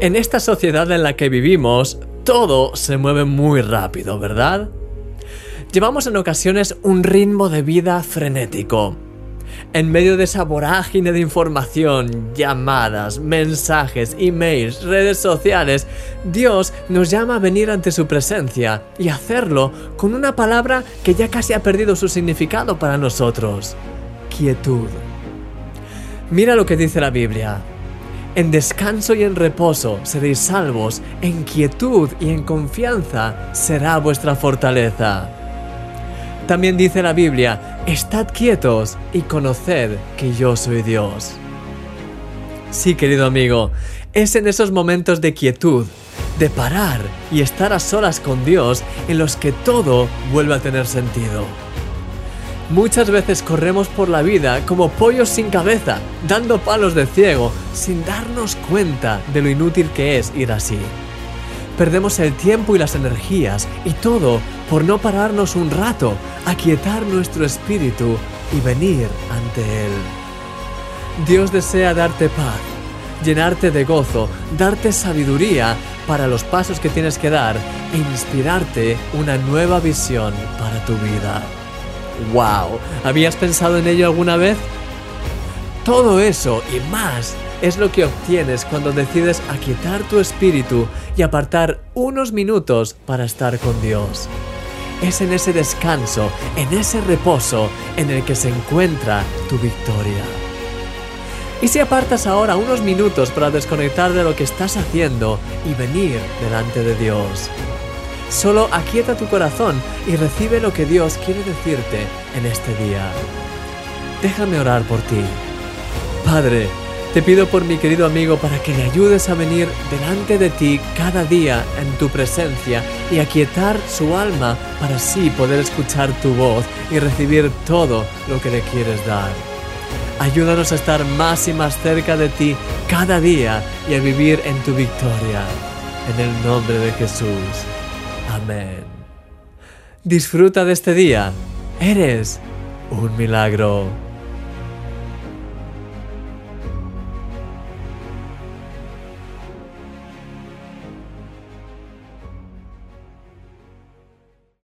En esta sociedad en la que vivimos, todo se mueve muy rápido, ¿verdad? Llevamos en ocasiones un ritmo de vida frenético. En medio de esa vorágine de información, llamadas, mensajes, emails, redes sociales, Dios nos llama a venir ante su presencia y hacerlo con una palabra que ya casi ha perdido su significado para nosotros. Quietud. Mira lo que dice la Biblia. En descanso y en reposo seréis salvos, en quietud y en confianza será vuestra fortaleza. También dice la Biblia, estad quietos y conoced que yo soy Dios. Sí, querido amigo, es en esos momentos de quietud, de parar y estar a solas con Dios en los que todo vuelve a tener sentido. Muchas veces corremos por la vida como pollos sin cabeza, dando palos de ciego, sin darnos cuenta de lo inútil que es ir así. Perdemos el tiempo y las energías, y todo por no pararnos un rato, aquietar nuestro espíritu y venir ante Él. Dios desea darte paz, llenarte de gozo, darte sabiduría para los pasos que tienes que dar e inspirarte una nueva visión para tu vida. ¡Wow! ¿Habías pensado en ello alguna vez? Todo eso y más es lo que obtienes cuando decides aquietar tu espíritu y apartar unos minutos para estar con Dios. Es en ese descanso, en ese reposo, en el que se encuentra tu victoria. ¿Y si apartas ahora unos minutos para desconectar de lo que estás haciendo y venir delante de Dios? Solo aquieta tu corazón y recibe lo que Dios quiere decirte en este día. Déjame orar por ti. Padre, te pido por mi querido amigo para que le ayudes a venir delante de ti cada día en tu presencia y aquietar su alma para así poder escuchar tu voz y recibir todo lo que le quieres dar. Ayúdanos a estar más y más cerca de ti cada día y a vivir en tu victoria. En el nombre de Jesús. Amén. Disfruta de este día. Eres un milagro.